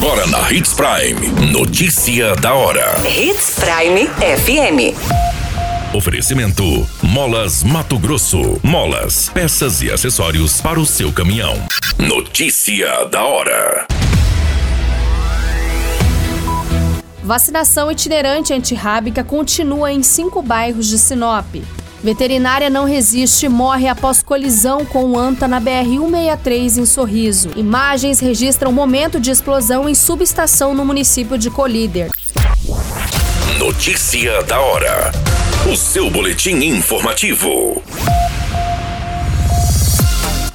Agora na Hits Prime. Notícia da hora. Hits Prime FM. Oferecimento: Molas Mato Grosso. Molas, peças e acessórios para o seu caminhão. Notícia da hora. Vacinação itinerante antirrábica continua em cinco bairros de Sinop. Veterinária não resiste morre após colisão com o anta na BR-163 em Sorriso. Imagens registram momento de explosão em subestação no município de Colíder. Notícia da hora. O seu boletim informativo.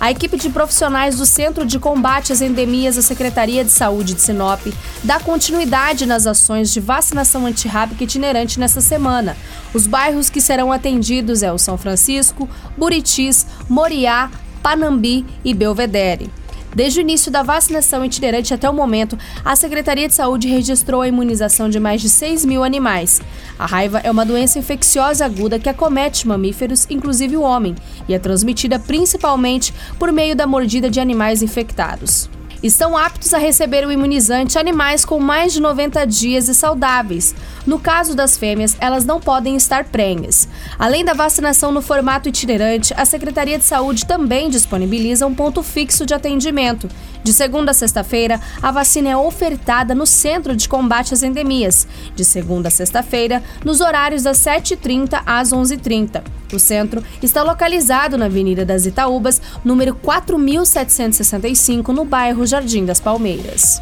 A equipe de profissionais do Centro de Combate às Endemias da Secretaria de Saúde de Sinop dá continuidade nas ações de vacinação antirrábica itinerante nesta semana. Os bairros que serão atendidos é o São Francisco, Buritis, Moriá, Panambi e Belvedere. Desde o início da vacinação itinerante até o momento, a Secretaria de Saúde registrou a imunização de mais de 6 mil animais. A raiva é uma doença infecciosa aguda que acomete mamíferos, inclusive o homem, e é transmitida principalmente por meio da mordida de animais infectados estão aptos a receber o imunizante animais com mais de 90 dias e saudáveis. No caso das fêmeas, elas não podem estar prenhas. Além da vacinação no formato itinerante, a Secretaria de Saúde também disponibiliza um ponto fixo de atendimento. De segunda a sexta-feira, a vacina é ofertada no Centro de Combate às Endemias. De segunda a sexta-feira, nos horários das 7h30 às 11h30. O centro está localizado na Avenida das Itaúbas, número 4765, no bairro Jardim das Palmeiras.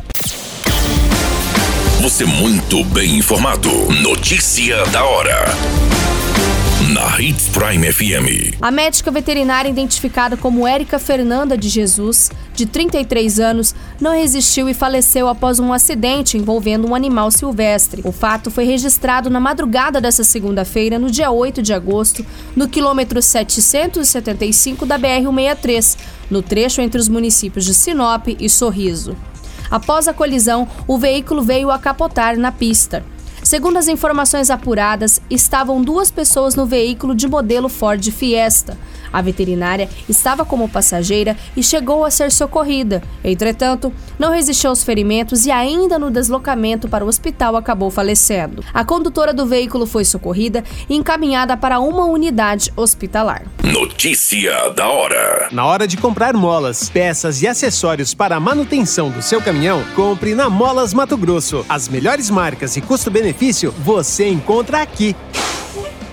Você muito bem informado. Notícia da hora Hits Prime FM. A médica veterinária identificada como Érica Fernanda de Jesus, de 33 anos, não resistiu e faleceu após um acidente envolvendo um animal silvestre. O fato foi registrado na madrugada dessa segunda-feira, no dia 8 de agosto, no quilômetro 775 da BR-163, no trecho entre os municípios de Sinop e Sorriso. Após a colisão, o veículo veio a capotar na pista. Segundo as informações apuradas, estavam duas pessoas no veículo de modelo Ford Fiesta. A veterinária estava como passageira e chegou a ser socorrida. Entretanto, não resistiu aos ferimentos e, ainda no deslocamento para o hospital, acabou falecendo. A condutora do veículo foi socorrida e encaminhada para uma unidade hospitalar. Notícia da hora: Na hora de comprar molas, peças e acessórios para a manutenção do seu caminhão, compre na Molas Mato Grosso. As melhores marcas e custo-benefício você encontra aqui.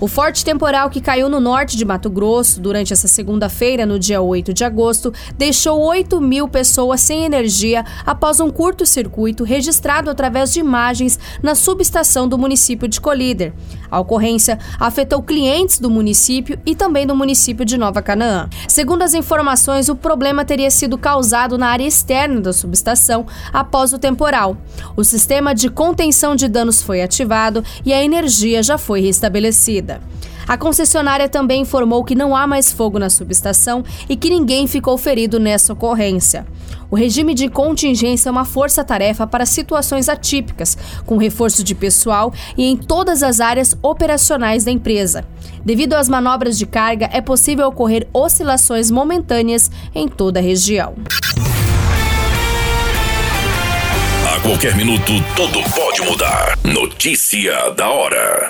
O forte temporal que caiu no norte de Mato Grosso durante essa segunda-feira, no dia 8 de agosto, deixou 8 mil pessoas sem energia após um curto-circuito registrado através de imagens na subestação do município de Colíder. A ocorrência afetou clientes do município e também do município de Nova Canaã. Segundo as informações, o problema teria sido causado na área externa da subestação após o temporal. O sistema de contenção de danos foi ativado e a energia já foi restabelecida. A concessionária também informou que não há mais fogo na subestação e que ninguém ficou ferido nessa ocorrência. O regime de contingência é uma força-tarefa para situações atípicas, com reforço de pessoal e em todas as áreas operacionais da empresa. Devido às manobras de carga, é possível ocorrer oscilações momentâneas em toda a região. A qualquer minuto, tudo pode mudar. Notícia da hora.